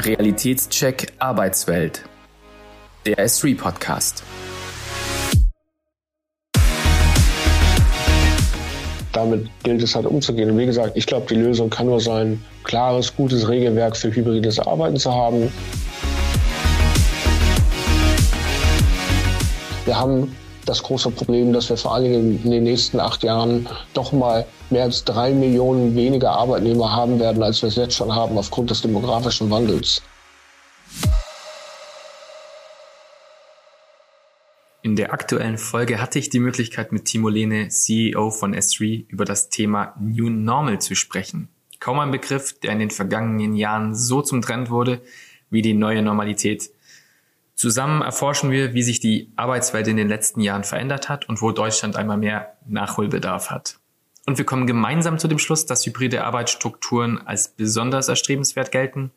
Realitätscheck Arbeitswelt. Der S3 Podcast. Damit gilt es halt umzugehen. Und wie gesagt, ich glaube, die Lösung kann nur sein, klares, gutes Regelwerk für hybrides Arbeiten zu haben. Wir haben das große Problem, dass wir vor allen Dingen in den nächsten acht Jahren doch mal mehr als drei Millionen weniger Arbeitnehmer haben werden, als wir es jetzt schon haben, aufgrund des demografischen Wandels. In der aktuellen Folge hatte ich die Möglichkeit, mit Timo Lehne, CEO von S3, über das Thema New Normal zu sprechen. Kaum ein Begriff, der in den vergangenen Jahren so zum Trend wurde wie die neue Normalität. Zusammen erforschen wir, wie sich die Arbeitswelt in den letzten Jahren verändert hat und wo Deutschland einmal mehr Nachholbedarf hat. Und wir kommen gemeinsam zu dem Schluss, dass hybride Arbeitsstrukturen als besonders erstrebenswert gelten.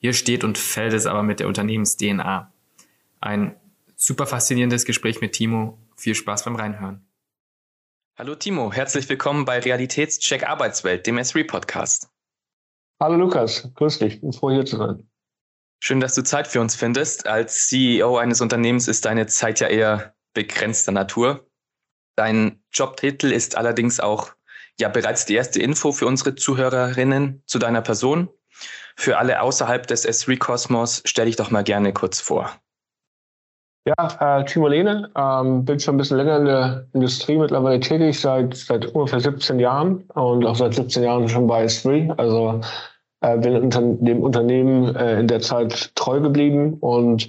Hier steht und fällt es aber mit der Unternehmens-DNA. Ein super faszinierendes Gespräch mit Timo. Viel Spaß beim Reinhören. Hallo Timo, herzlich willkommen bei Realitätscheck Arbeitswelt, dem S3 Podcast. Hallo Lukas, grüß dich, bin froh hier zu sein. Schön, dass du Zeit für uns findest. Als CEO eines Unternehmens ist deine Zeit ja eher begrenzter Natur. Dein Jobtitel ist allerdings auch ja bereits die erste Info für unsere Zuhörerinnen zu deiner Person. Für alle außerhalb des S3-Kosmos stell dich doch mal gerne kurz vor. Ja, äh, Timo Lehne, ähm, bin schon ein bisschen länger in der Industrie mittlerweile tätig, seit, seit ungefähr 17 Jahren und auch seit 17 Jahren schon bei S3. Also äh, bin unter, dem Unternehmen äh, in der Zeit treu geblieben und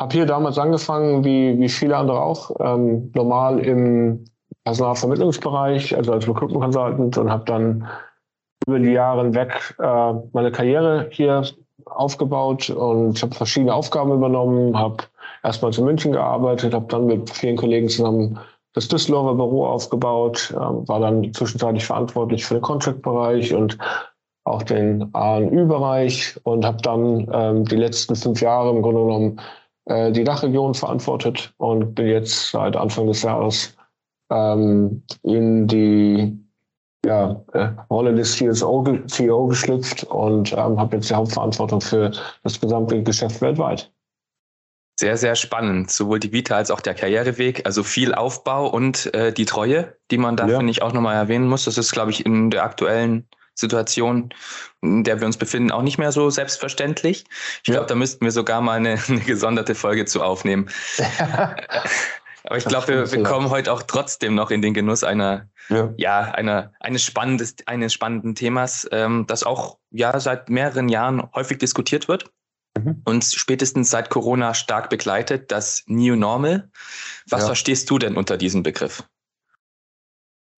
habe hier damals angefangen, wie, wie viele andere auch, ähm, normal im Personalvermittlungsbereich, also als Recruitment Consultant und habe dann über die Jahre hinweg äh, meine Karriere hier aufgebaut und habe verschiedene Aufgaben übernommen, habe erstmal in München gearbeitet, habe dann mit vielen Kollegen zusammen das Düsseldorfer Büro aufgebaut, äh, war dann zwischenzeitlich verantwortlich für den Contract-Bereich und auch den ANÜ-Bereich und habe dann ähm, die letzten fünf Jahre im Grunde genommen äh, die Dachregion verantwortet und bin jetzt seit Anfang des Jahres ähm, in die ja, äh, Rolle des CSO, CEO geschlüpft und ähm, habe jetzt die Hauptverantwortung für das gesamte Geschäft weltweit. Sehr, sehr spannend. Sowohl die Vita als auch der Karriereweg. Also viel Aufbau und äh, die Treue, die man da, ja. finde ich, auch nochmal erwähnen muss. Das ist, glaube ich, in der aktuellen Situation, in der wir uns befinden, auch nicht mehr so selbstverständlich. Ich ja. glaube, da müssten wir sogar mal eine, eine gesonderte Folge zu aufnehmen. Aber ich glaube, wir, wir kommen heute auch trotzdem noch in den Genuss einer, ja, ja einer, eines, spannendes, eines spannenden Themas, ähm, das auch ja seit mehreren Jahren häufig diskutiert wird mhm. und spätestens seit Corona stark begleitet, das New Normal. Was ja. verstehst du denn unter diesem Begriff?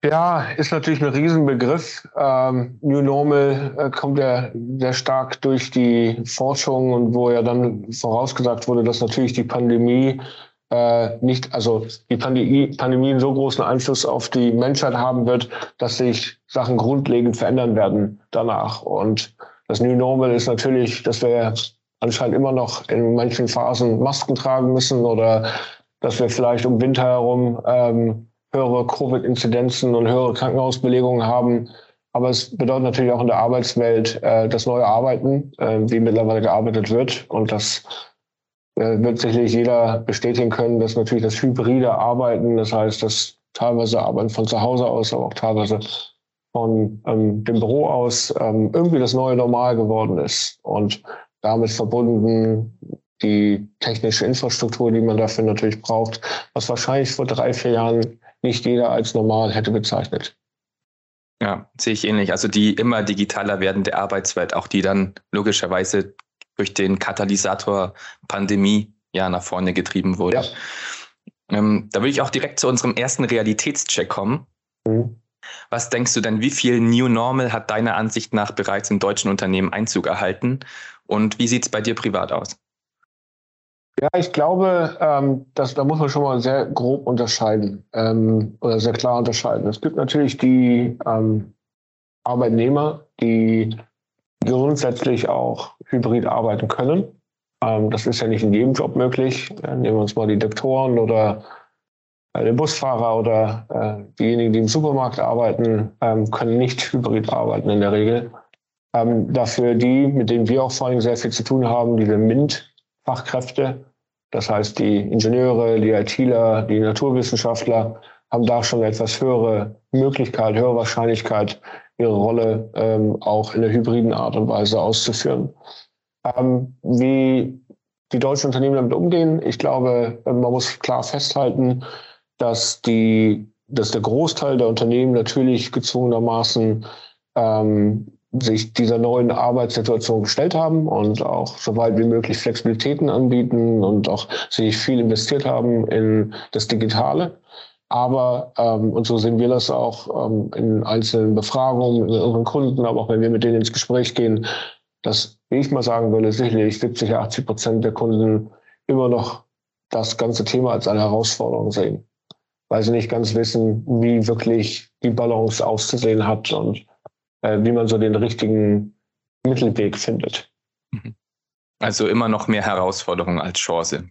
Ja, ist natürlich ein Riesenbegriff. Ähm, New Normal äh, kommt ja sehr stark durch die Forschung und wo ja dann vorausgesagt wurde, dass natürlich die Pandemie äh, nicht, also die Pandemie, Pandemie einen so großen Einfluss auf die Menschheit haben wird, dass sich Sachen grundlegend verändern werden danach. Und das New Normal ist natürlich, dass wir anscheinend immer noch in manchen Phasen Masken tragen müssen oder dass wir vielleicht um Winter herum ähm, höhere Covid-Inzidenzen und höhere Krankenhausbelegungen haben. Aber es bedeutet natürlich auch in der Arbeitswelt äh, das neue Arbeiten, äh, wie mittlerweile gearbeitet wird. Und das äh, wird sicherlich jeder bestätigen können, dass natürlich das hybride Arbeiten, das heißt, dass teilweise Arbeiten von zu Hause aus, aber auch teilweise von ähm, dem Büro aus ähm, irgendwie das neue Normal geworden ist. Und damit verbunden die technische Infrastruktur, die man dafür natürlich braucht, was wahrscheinlich vor drei, vier Jahren nicht jeder als normal hätte bezeichnet. Ja, sehe ich ähnlich. Also die immer digitaler werdende Arbeitswelt, auch die dann logischerweise durch den Katalysator Pandemie ja nach vorne getrieben wurde. Ja. Ähm, da will ich auch direkt zu unserem ersten Realitätscheck kommen. Mhm. Was denkst du denn, wie viel New Normal hat deiner Ansicht nach bereits in deutschen Unternehmen Einzug erhalten? Und wie sieht es bei dir privat aus? Ja, ich glaube, ähm, dass, da muss man schon mal sehr grob unterscheiden ähm, oder sehr klar unterscheiden. Es gibt natürlich die ähm, Arbeitnehmer, die grundsätzlich auch hybrid arbeiten können. Ähm, das ist ja nicht in jedem Job möglich. Äh, nehmen wir uns mal die Doktoren oder äh, den Busfahrer oder äh, diejenigen, die im Supermarkt arbeiten, ähm, können nicht hybrid arbeiten in der Regel. Ähm, dafür die, mit denen wir auch vor allem sehr viel zu tun haben, diese MINT-Fachkräfte, das heißt die Ingenieure, die ITler, die Naturwissenschaftler, haben da schon etwas höhere Möglichkeit, höhere Wahrscheinlichkeit, ihre Rolle ähm, auch in der hybriden Art und Weise auszuführen. Ähm, wie die deutschen Unternehmen damit umgehen, ich glaube, man muss klar festhalten, dass die, dass der Großteil der Unternehmen natürlich gezwungenermaßen ähm, sich dieser neuen Arbeitssituation gestellt haben und auch so weit wie möglich Flexibilitäten anbieten und auch sich viel investiert haben in das Digitale. Aber, ähm, und so sehen wir das auch ähm, in einzelnen Befragungen mit unseren Kunden, aber auch wenn wir mit denen ins Gespräch gehen, dass, wie ich mal sagen würde, sicherlich 70, 80 Prozent der Kunden immer noch das ganze Thema als eine Herausforderung sehen, weil sie nicht ganz wissen, wie wirklich die Balance auszusehen hat und äh, wie man so den richtigen Mittelweg findet. Mhm. Also immer noch mehr Herausforderung als Chance.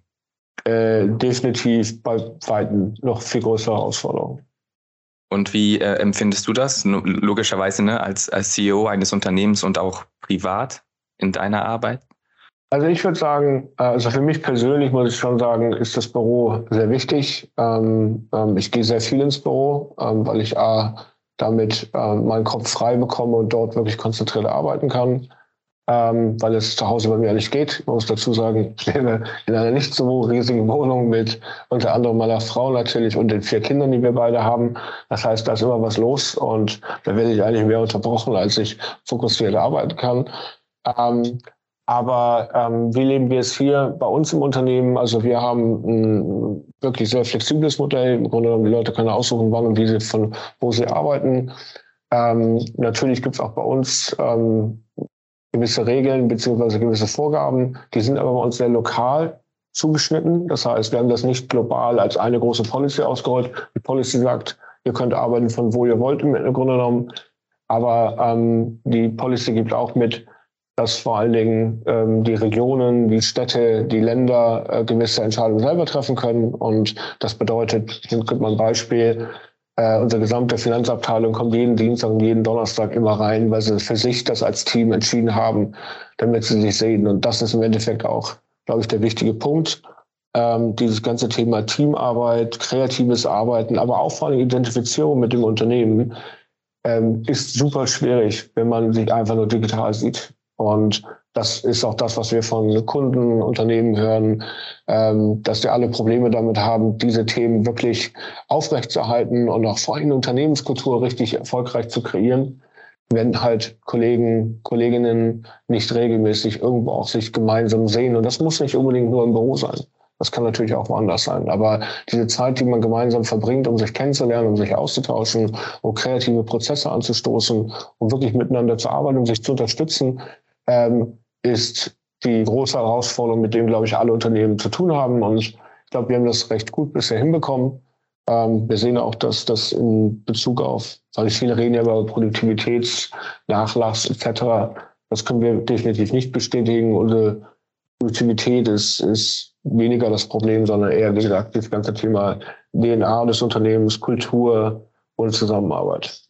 Äh, definitiv bei Weitem noch viel größere Herausforderung. Und wie äh, empfindest du das? Logischerweise ne, als, als CEO eines Unternehmens und auch privat in deiner Arbeit? Also ich würde sagen, äh, also für mich persönlich muss ich schon sagen, ist das Büro sehr wichtig. Ähm, ähm, ich gehe sehr viel ins Büro, ähm, weil ich A, damit äh, meinen Kopf frei bekomme und dort wirklich konzentriert arbeiten kann. Ähm, weil es zu Hause bei mir nicht geht. Ich muss dazu sagen, ich lebe in einer nicht so riesigen Wohnung mit unter anderem meiner Frau natürlich und den vier Kindern, die wir beide haben. Das heißt, da ist immer was los und da werde ich eigentlich mehr unterbrochen, als ich fokussiert arbeiten kann. Ähm, aber ähm, wie leben wir es hier bei uns im Unternehmen? Also wir haben ein wirklich sehr flexibles Modell. Im Grunde genommen, die Leute können aussuchen, wann und wie sie von wo sie arbeiten. Ähm, natürlich gibt es auch bei uns ähm, gewisse Regeln beziehungsweise gewisse Vorgaben. Die sind aber bei uns sehr lokal zugeschnitten. Das heißt, wir haben das nicht global als eine große Policy ausgerollt. Die Policy sagt, ihr könnt arbeiten von wo ihr wollt im Grunde genommen. Aber ähm, die Policy gibt auch mit, dass vor allen Dingen ähm, die Regionen, die Städte, die Länder äh, gewisse Entscheidungen selber treffen können. Und das bedeutet, hier gibt man ein Beispiel, äh, unsere gesamte Finanzabteilung kommt jeden Dienstag und jeden Donnerstag immer rein, weil sie für sich das als Team entschieden haben, damit sie sich sehen. Und das ist im Endeffekt auch, glaube ich, der wichtige Punkt. Ähm, dieses ganze Thema Teamarbeit, kreatives Arbeiten, aber auch vor allem Identifizierung mit dem Unternehmen ähm, ist super schwierig, wenn man sich einfach nur digital sieht. Und das ist auch das, was wir von Kunden, Unternehmen hören, ähm, dass die alle Probleme damit haben, diese Themen wirklich aufrechtzuerhalten und auch vor allem Unternehmenskultur richtig erfolgreich zu kreieren, wenn halt Kollegen, Kolleginnen nicht regelmäßig irgendwo auch sich gemeinsam sehen. Und das muss nicht unbedingt nur im Büro sein. Das kann natürlich auch woanders sein. Aber diese Zeit, die man gemeinsam verbringt, um sich kennenzulernen, um sich auszutauschen, um kreative Prozesse anzustoßen, um wirklich miteinander zu arbeiten, um sich zu unterstützen, ähm, ist die große Herausforderung, mit dem, glaube ich, alle Unternehmen zu tun haben. Und ich glaube, wir haben das recht gut bisher hinbekommen. Ähm, wir sehen auch, dass das in Bezug auf, weil viele reden ja über Produktivitätsnachlass etc., das können wir definitiv nicht bestätigen. Unsere Produktivität ist, ist weniger das Problem, sondern eher, wie gesagt, das ganze Thema DNA des Unternehmens, Kultur und Zusammenarbeit.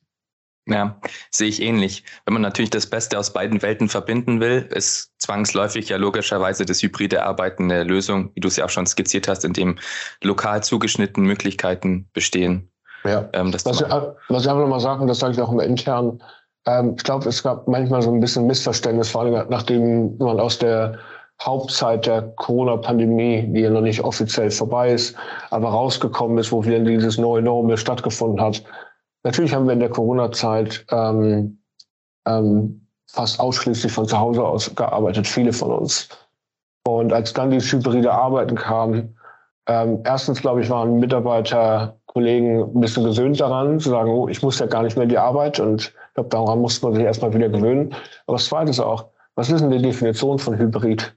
Ja, sehe ich ähnlich. Wenn man natürlich das Beste aus beiden Welten verbinden will, ist zwangsläufig ja logischerweise das hybride Arbeiten eine Lösung, wie du es ja auch schon skizziert hast, in dem lokal zugeschnittene Möglichkeiten bestehen. Ja, ähm, was, ich, was ich einfach nochmal sagen, das sage ich auch immer intern, ähm, ich glaube, es gab manchmal so ein bisschen Missverständnis, vor allem nachdem man aus der Hauptzeit der Corona-Pandemie, die ja noch nicht offiziell vorbei ist, aber rausgekommen ist, wo wieder dieses neue Normal stattgefunden hat, Natürlich haben wir in der Corona-Zeit ähm, ähm, fast ausschließlich von zu Hause aus gearbeitet, viele von uns. Und als dann die hybride Arbeiten kam, ähm, erstens, glaube ich, waren Mitarbeiter, Kollegen ein bisschen gewöhnt daran, zu sagen, oh, ich muss ja gar nicht mehr in die Arbeit. Und ich glaube, daran muss man sich erstmal wieder gewöhnen. Aber das Zweite ist auch, was ist denn die Definition von Hybrid?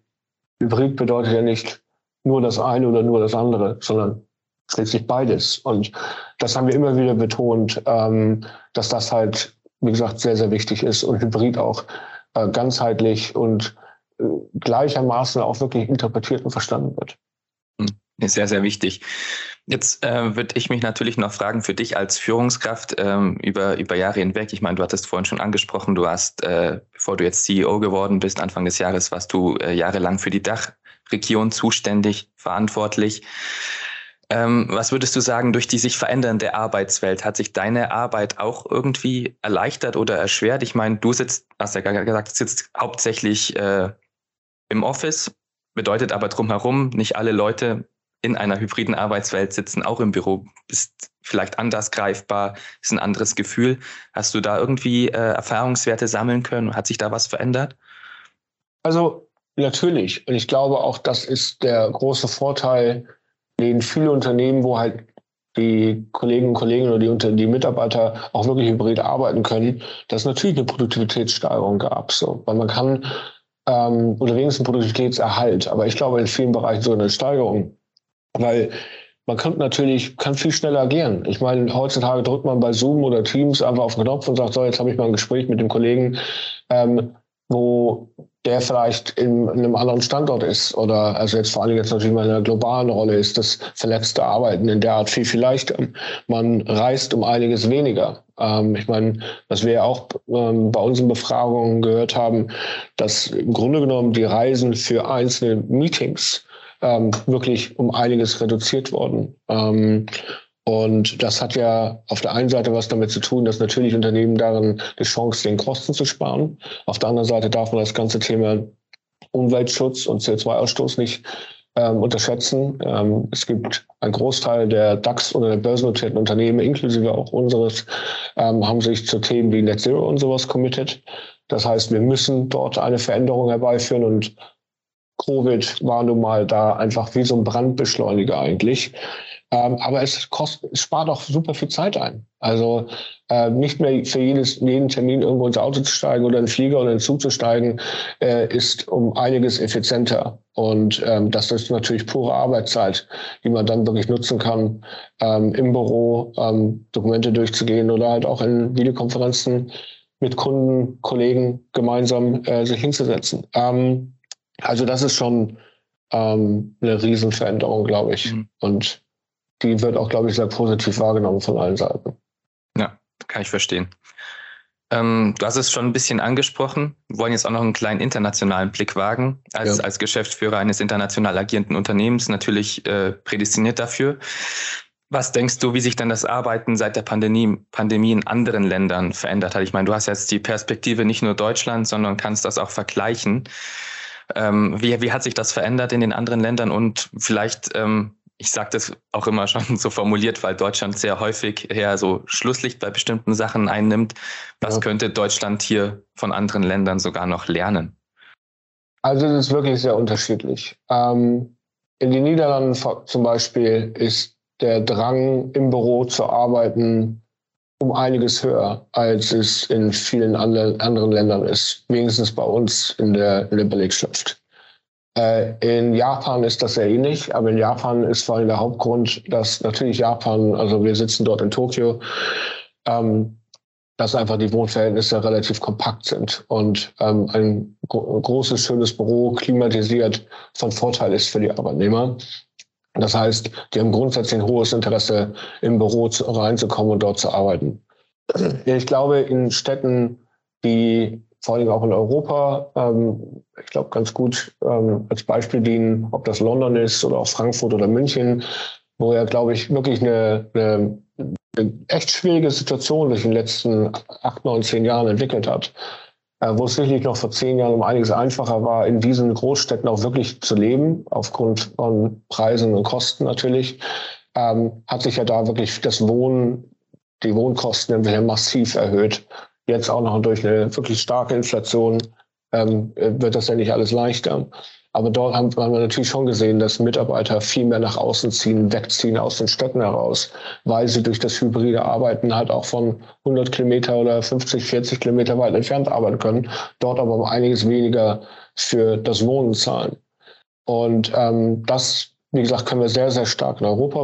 Hybrid bedeutet ja nicht nur das eine oder nur das andere, sondern letztlich beides. Und das haben wir immer wieder betont, ähm, dass das halt, wie gesagt, sehr, sehr wichtig ist und Hybrid auch äh, ganzheitlich und äh, gleichermaßen auch wirklich interpretiert und verstanden wird. Hm, ist sehr, sehr wichtig. Jetzt äh, würde ich mich natürlich noch fragen für dich als Führungskraft ähm, über, über Jahre hinweg. Ich meine, du hattest vorhin schon angesprochen, du hast, äh, bevor du jetzt CEO geworden bist, Anfang des Jahres, warst du äh, jahrelang für die Dachregion zuständig, verantwortlich. Ähm, was würdest du sagen, durch die sich verändernde Arbeitswelt, hat sich deine Arbeit auch irgendwie erleichtert oder erschwert? Ich meine, du sitzt, hast ja gesagt, sitzt hauptsächlich äh, im Office, bedeutet aber drumherum, nicht alle Leute in einer hybriden Arbeitswelt sitzen, auch im Büro, bist vielleicht anders greifbar, ist ein anderes Gefühl. Hast du da irgendwie äh, Erfahrungswerte sammeln können? Hat sich da was verändert? Also natürlich. Und ich glaube auch, das ist der große Vorteil, den viele Unternehmen, wo halt die Kolleginnen und Kollegen oder die, die Mitarbeiter auch wirklich hybrid arbeiten können, dass natürlich eine Produktivitätssteigerung gab. So. Weil man kann, ähm, oder wenigstens Produktivitätserhalt, aber ich glaube in vielen Bereichen so eine Steigerung weil man kann natürlich kann viel schneller agieren. Ich meine, heutzutage drückt man bei Zoom oder Teams einfach auf den Knopf und sagt, so, jetzt habe ich mal ein Gespräch mit dem Kollegen, ähm, wo der vielleicht in, in, einem anderen Standort ist oder also jetzt vor allem jetzt natürlich mal in einer globalen Rolle ist, das verletzte Arbeiten in der Art viel, viel leichter. Man reist um einiges weniger. Ähm, ich meine, was wir ja auch ähm, bei unseren Befragungen gehört haben, dass im Grunde genommen die Reisen für einzelne Meetings ähm, wirklich um einiges reduziert worden. Ähm, und das hat ja auf der einen Seite was damit zu tun, dass natürlich Unternehmen darin die Chance den Kosten zu sparen. Auf der anderen Seite darf man das ganze Thema Umweltschutz und CO2-Ausstoß nicht ähm, unterschätzen. Ähm, es gibt einen Großteil der DAX oder der börsennotierten Unternehmen, inklusive auch unseres, ähm, haben sich zu Themen wie Net Zero und sowas committed. Das heißt, wir müssen dort eine Veränderung herbeiführen und Covid war nun mal da einfach wie so ein Brandbeschleuniger eigentlich. Ähm, aber es, kostet, es spart auch super viel Zeit ein. Also äh, nicht mehr für jedes, jeden Termin irgendwo ins Auto zu steigen oder in den Flieger oder in den Zug zu steigen, äh, ist um einiges effizienter. Und ähm, das ist natürlich pure Arbeitszeit, die man dann wirklich nutzen kann, ähm, im Büro ähm, Dokumente durchzugehen oder halt auch in Videokonferenzen mit Kunden, Kollegen gemeinsam äh, sich hinzusetzen. Ähm, also das ist schon ähm, eine Riesenveränderung, glaube ich. Mhm. Und die wird auch, glaube ich, sehr positiv wahrgenommen von allen Seiten. Ja, kann ich verstehen. Ähm, du hast es schon ein bisschen angesprochen. Wir wollen jetzt auch noch einen kleinen internationalen Blick wagen. Als, ja. als Geschäftsführer eines international agierenden Unternehmens natürlich äh, prädestiniert dafür. Was denkst du, wie sich dann das Arbeiten seit der Pandemie, Pandemie in anderen Ländern verändert hat? Ich meine, du hast jetzt die Perspektive nicht nur Deutschland, sondern kannst das auch vergleichen. Ähm, wie, wie hat sich das verändert in den anderen Ländern und vielleicht, ähm, ich sage das auch immer schon so formuliert, weil Deutschland sehr häufig eher so Schlusslicht bei bestimmten Sachen einnimmt. Was ja. könnte Deutschland hier von anderen Ländern sogar noch lernen? Also es ist wirklich sehr unterschiedlich. Ähm, in den Niederlanden zum Beispiel ist der Drang, im Büro zu arbeiten, um einiges höher, als es in vielen anderen Ländern ist, wenigstens bei uns in der, in der Belegschaft. Äh, in Japan ist das sehr ähnlich, aber in Japan ist vor allem der Hauptgrund, dass natürlich Japan, also wir sitzen dort in Tokio, ähm, dass einfach die Wohnverhältnisse relativ kompakt sind und ähm, ein großes, schönes Büro klimatisiert von Vorteil ist für die Arbeitnehmer. Das heißt, die haben grundsätzlich ein hohes Interesse, im Büro zu, reinzukommen und dort zu arbeiten. Ich glaube, in Städten, die vor allem auch in Europa, ähm, ich glaube, ganz gut ähm, als Beispiel dienen, ob das London ist oder auch Frankfurt oder München, wo ja, glaube ich, wirklich eine, eine, eine echt schwierige Situation sich in den letzten acht, neun, zehn Jahren entwickelt hat. Äh, wo es sicherlich noch vor zehn Jahren um einiges einfacher war, in diesen Großstädten auch wirklich zu leben, aufgrund von Preisen und Kosten natürlich, ähm, hat sich ja da wirklich das Wohnen, die Wohnkosten massiv erhöht. Jetzt auch noch durch eine wirklich starke Inflation ähm, wird das ja nicht alles leichter. Aber dort haben, haben wir natürlich schon gesehen, dass Mitarbeiter viel mehr nach außen ziehen, wegziehen aus den Städten heraus, weil sie durch das hybride Arbeiten halt auch von 100 Kilometer oder 50, 40 Kilometer weit entfernt arbeiten können, dort aber um einiges weniger für das Wohnen zahlen. Und ähm, das, wie gesagt, können wir sehr, sehr stark in Europa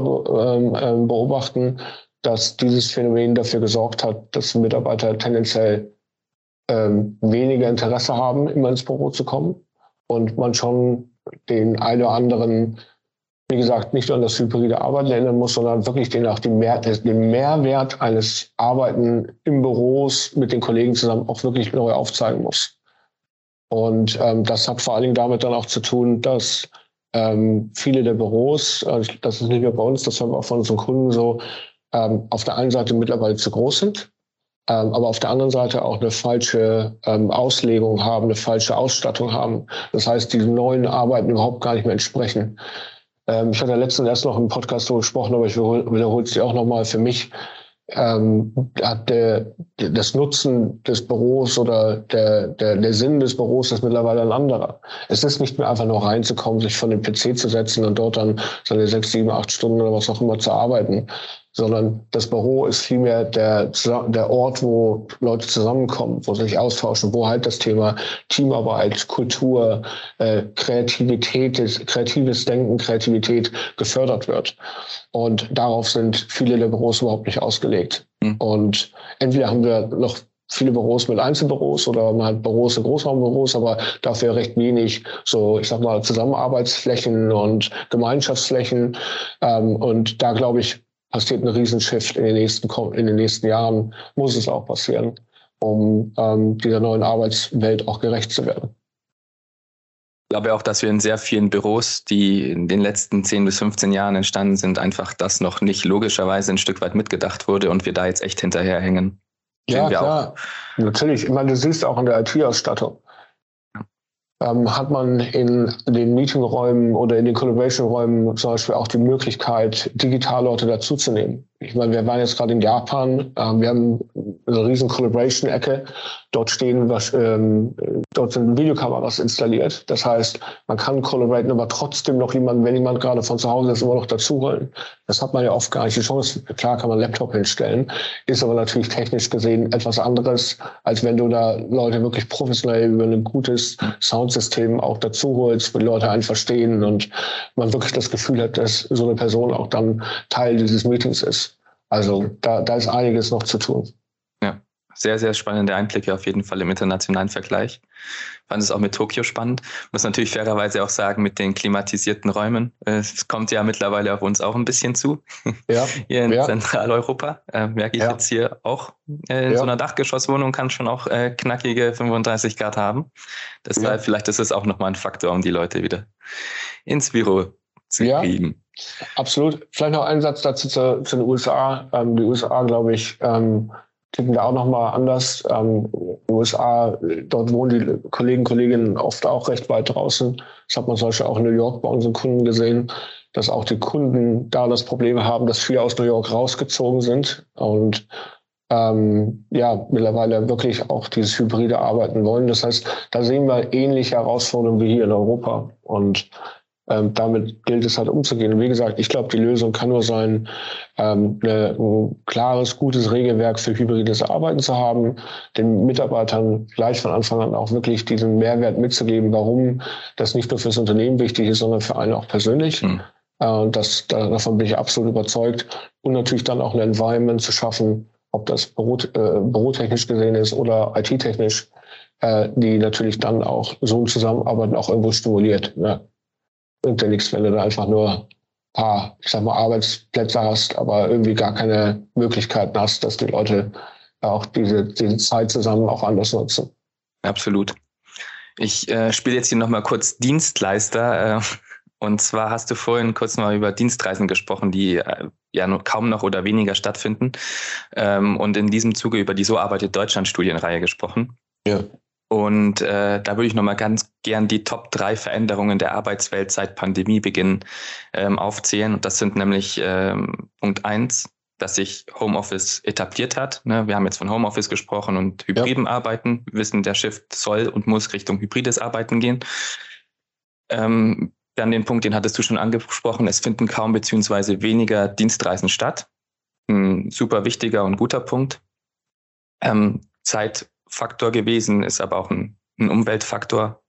ähm, ähm, beobachten, dass dieses Phänomen dafür gesorgt hat, dass Mitarbeiter tendenziell ähm, weniger Interesse haben, immer ins Büro zu kommen und man schon den einen oder anderen wie gesagt, nicht nur an das hybride Arbeiten erinnern muss, sondern wirklich den auch den, Mehr, den Mehrwert eines Arbeiten im Büros mit den Kollegen zusammen auch wirklich neu aufzeigen muss. Und ähm, das hat vor allen Dingen damit dann auch zu tun, dass ähm, viele der Büros, also das ist nicht nur bei uns, das haben wir auch von unseren Kunden so, ähm, auf der einen Seite mittlerweile zu groß sind, ähm, aber auf der anderen Seite auch eine falsche ähm, Auslegung haben, eine falsche Ausstattung haben. Das heißt, diese neuen Arbeiten überhaupt gar nicht mehr entsprechen. Ähm, ich hatte letztens erst noch im Podcast so gesprochen, aber ich wiederhole es dir auch nochmal. Für mich ähm, hat der, das Nutzen des Büros oder der, der, der Sinn des Büros ist mittlerweile ein anderer. Es ist nicht mehr einfach nur reinzukommen, sich von dem PC zu setzen und dort dann seine sechs, sieben, acht Stunden oder was auch immer zu arbeiten, sondern das Büro ist vielmehr der, der Ort, wo Leute zusammenkommen, wo sie sich austauschen, wo halt das Thema Teamarbeit, Kultur, äh, Kreativität, kreatives Denken, Kreativität gefördert wird. Und darauf sind viele der Büros überhaupt nicht ausgelegt. Mhm. Und entweder haben wir noch viele Büros mit Einzelbüros oder man hat Büros in Großraumbüros, aber dafür recht wenig so, ich sag mal, Zusammenarbeitsflächen und Gemeinschaftsflächen. Ähm, und da glaube ich, passiert ein Riesenshift in den nächsten, in den nächsten Jahren, muss es auch passieren, um ähm, dieser neuen Arbeitswelt auch gerecht zu werden. Ich glaube auch, dass wir in sehr vielen Büros, die in den letzten 10 bis 15 Jahren entstanden sind, einfach das noch nicht logischerweise ein Stück weit mitgedacht wurde und wir da jetzt echt hinterherhängen. Ja, klar. Auch. Natürlich. Ich meine, du siehst auch in der IT-Ausstattung ähm, hat man in den Meetingräumen oder in den Collaboration-Räumen zum Beispiel auch die Möglichkeit, Digitalleute dazuzunehmen. Ich meine, wir waren jetzt gerade in Japan, äh, wir haben eine riesen Collaboration-Ecke. Dort stehen, was, ähm, dort sind Videokameras installiert. Das heißt, man kann collaboraten, aber trotzdem noch jemanden, wenn jemand gerade von zu Hause ist, immer noch dazuholen. Das hat man ja oft gar nicht die Chance. Klar kann man Laptop hinstellen, ist aber natürlich technisch gesehen etwas anderes, als wenn du da Leute wirklich professionell über ein gutes Soundsystem auch dazuholst, wo die Leute einen verstehen und man wirklich das Gefühl hat, dass so eine Person auch dann Teil dieses Meetings ist. Also da, da ist einiges noch zu tun. Ja, sehr, sehr spannende Einblicke auf jeden Fall im internationalen Vergleich. Ich fand es auch mit Tokio spannend. Muss natürlich fairerweise auch sagen, mit den klimatisierten Räumen. Es kommt ja mittlerweile auf uns auch ein bisschen zu. Ja. Hier in ja. Zentraleuropa. Äh, merke ich ja. jetzt hier auch. Äh, in ja. so einer Dachgeschosswohnung kann schon auch äh, knackige 35 Grad haben. Deshalb, vielleicht ist es auch nochmal ein Faktor, um die Leute wieder ins Büro zu kriegen. Absolut. Vielleicht noch ein Satz dazu zu, zu den USA. Ähm, die USA, glaube ich, ähm, ticken da auch nochmal anders. Ähm, USA, dort wohnen die Kollegen Kolleginnen oft auch recht weit draußen. Das hat man zum Beispiel auch in New York bei unseren Kunden gesehen, dass auch die Kunden da das Problem haben, dass viele aus New York rausgezogen sind und ähm, ja, mittlerweile wirklich auch dieses hybride Arbeiten wollen. Das heißt, da sehen wir ähnliche Herausforderungen wie hier in Europa. Und ähm, damit gilt es halt umzugehen. Und wie gesagt, ich glaube, die Lösung kann nur sein, ähm, eine, ein klares, gutes Regelwerk für hybrides Arbeiten zu haben, den Mitarbeitern gleich von Anfang an auch wirklich diesen Mehrwert mitzugeben, warum das nicht nur fürs Unternehmen wichtig ist, sondern für einen auch persönlich. Mhm. Äh, das, davon bin ich absolut überzeugt. Und natürlich dann auch ein Environment zu schaffen, ob das Büro, äh, bürotechnisch gesehen ist oder IT-technisch, äh, die natürlich dann auch so ein Zusammenarbeiten auch irgendwo stimuliert. Ja nichts, wenn du da einfach nur ein paar, ich sag mal, Arbeitsplätze hast, aber irgendwie gar keine Möglichkeiten hast, dass die Leute auch diese, diese Zeit zusammen auch anders nutzen. Absolut. Ich äh, spiele jetzt hier nochmal kurz Dienstleister. Äh, und zwar hast du vorhin kurz mal über Dienstreisen gesprochen, die äh, ja nur kaum noch oder weniger stattfinden. Ähm, und in diesem Zuge über die So arbeitet Deutschland Studienreihe gesprochen. Ja. Und äh, da würde ich nochmal ganz gern die Top drei Veränderungen der Arbeitswelt seit Pandemiebeginn ähm, aufzählen. Und das sind nämlich ähm, Punkt eins, dass sich Homeoffice etabliert hat. Ne? Wir haben jetzt von Homeoffice gesprochen und hybriden ja. Arbeiten. Wir wissen, der Shift soll und muss Richtung hybrides Arbeiten gehen. Ähm, dann den Punkt, den hattest du schon angesprochen, es finden kaum beziehungsweise weniger Dienstreisen statt. Ein super wichtiger und guter Punkt. Ähm, Zeit Faktor gewesen, ist aber auch ein, ein Umweltfaktor.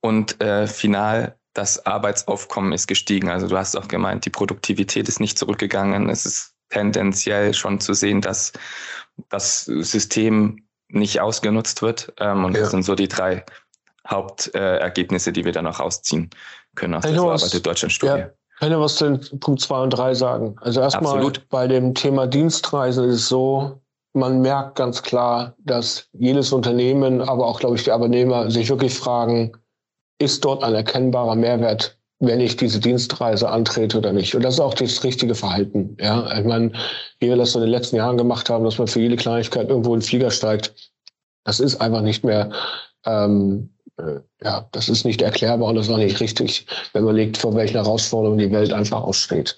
Und äh, final, das Arbeitsaufkommen ist gestiegen. Also du hast auch gemeint, die Produktivität ist nicht zurückgegangen. Es ist tendenziell schon zu sehen, dass das System nicht ausgenutzt wird. Ähm, und ja. das sind so die drei Hauptergebnisse, äh, die wir dann auch ausziehen können aus der Arbeit der Deutschland-Studie. Ja. kann ja was zu Punkt 2 und 3 sagen. Also erstmal bei dem Thema Dienstreisen ist es so, man merkt ganz klar, dass jedes Unternehmen, aber auch, glaube ich, die Arbeitnehmer sich wirklich fragen, ist dort ein erkennbarer Mehrwert, wenn ich diese Dienstreise antrete oder nicht? Und das ist auch das richtige Verhalten. Ja, ich meine, wie wir das so in den letzten Jahren gemacht haben, dass man für jede Kleinigkeit irgendwo in den Flieger steigt, das ist einfach nicht mehr ähm, äh, ja, das ist nicht erklärbar und das ist auch nicht richtig, wenn man legt, vor welchen Herausforderungen die Welt einfach aussteht.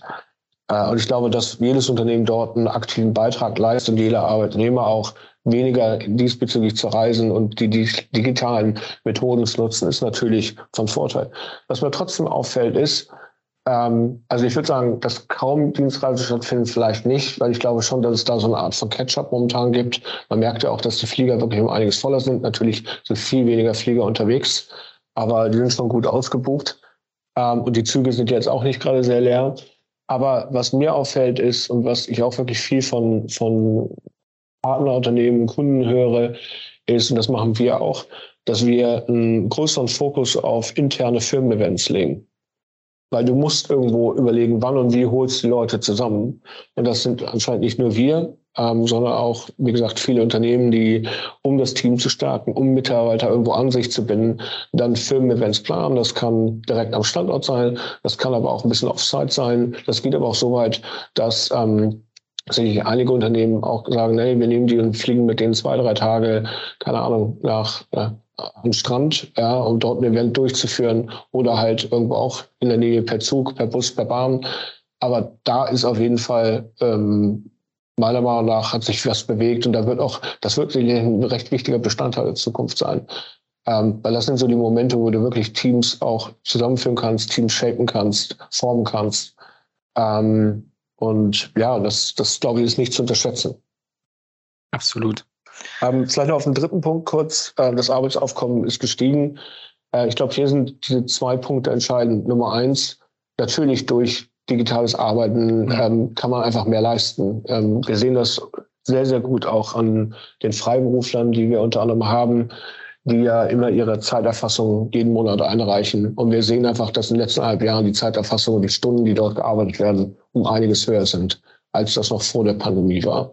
Äh, und ich glaube, dass jedes Unternehmen dort einen aktiven Beitrag leistet und jeder Arbeitnehmer auch weniger diesbezüglich zu reisen und die, die digitalen Methoden zu nutzen, ist natürlich von Vorteil. Was mir trotzdem auffällt, ist, ähm, also ich würde sagen, dass kaum Dienstreisen stattfinden, vielleicht nicht, weil ich glaube schon, dass es da so eine Art von Catch-up momentan gibt. Man merkt ja auch, dass die Flieger wirklich um einiges voller sind. Natürlich sind viel weniger Flieger unterwegs, aber die sind schon gut ausgebucht. Ähm, und die Züge sind jetzt auch nicht gerade sehr leer. Aber was mir auffällt ist und was ich auch wirklich viel von, von Partnerunternehmen, Kunden höre, ist, und das machen wir auch, dass wir einen größeren Fokus auf interne Firmen-Events legen weil du musst irgendwo überlegen, wann und wie holst du die Leute zusammen. Und das sind anscheinend nicht nur wir, ähm, sondern auch, wie gesagt, viele Unternehmen, die, um das Team zu stärken, um Mitarbeiter irgendwo an sich zu binden, dann Firmen-Events planen. Das kann direkt am Standort sein, das kann aber auch ein bisschen Offsite sein. Das geht aber auch so weit, dass ähm, sich einige Unternehmen auch sagen, nee, wir nehmen die und fliegen mit denen zwei, drei Tage, keine Ahnung, nach ja, am Strand, ja, um dort ein Event durchzuführen oder halt irgendwo auch in der Nähe per Zug, per Bus, per Bahn. Aber da ist auf jeden Fall ähm, meiner Meinung nach hat sich was bewegt und da wird auch, das wird ein recht wichtiger Bestandteil der Zukunft sein. Ähm, weil das sind so die Momente, wo du wirklich Teams auch zusammenführen kannst, Teams shapen kannst, formen kannst. Ähm, und ja, das, das glaube ich, ist nicht zu unterschätzen. Absolut. Ähm, vielleicht noch auf den dritten Punkt kurz. Äh, das Arbeitsaufkommen ist gestiegen. Äh, ich glaube, hier sind diese zwei Punkte entscheidend. Nummer eins, natürlich durch digitales Arbeiten ähm, kann man einfach mehr leisten. Ähm, wir sehen das sehr, sehr gut auch an den Freiberuflern, die wir unter anderem haben, die ja immer ihre Zeiterfassung jeden Monat einreichen. Und wir sehen einfach, dass in den letzten halb Jahren die Zeiterfassung und die Stunden, die dort gearbeitet werden, um einiges höher sind, als das noch vor der Pandemie war.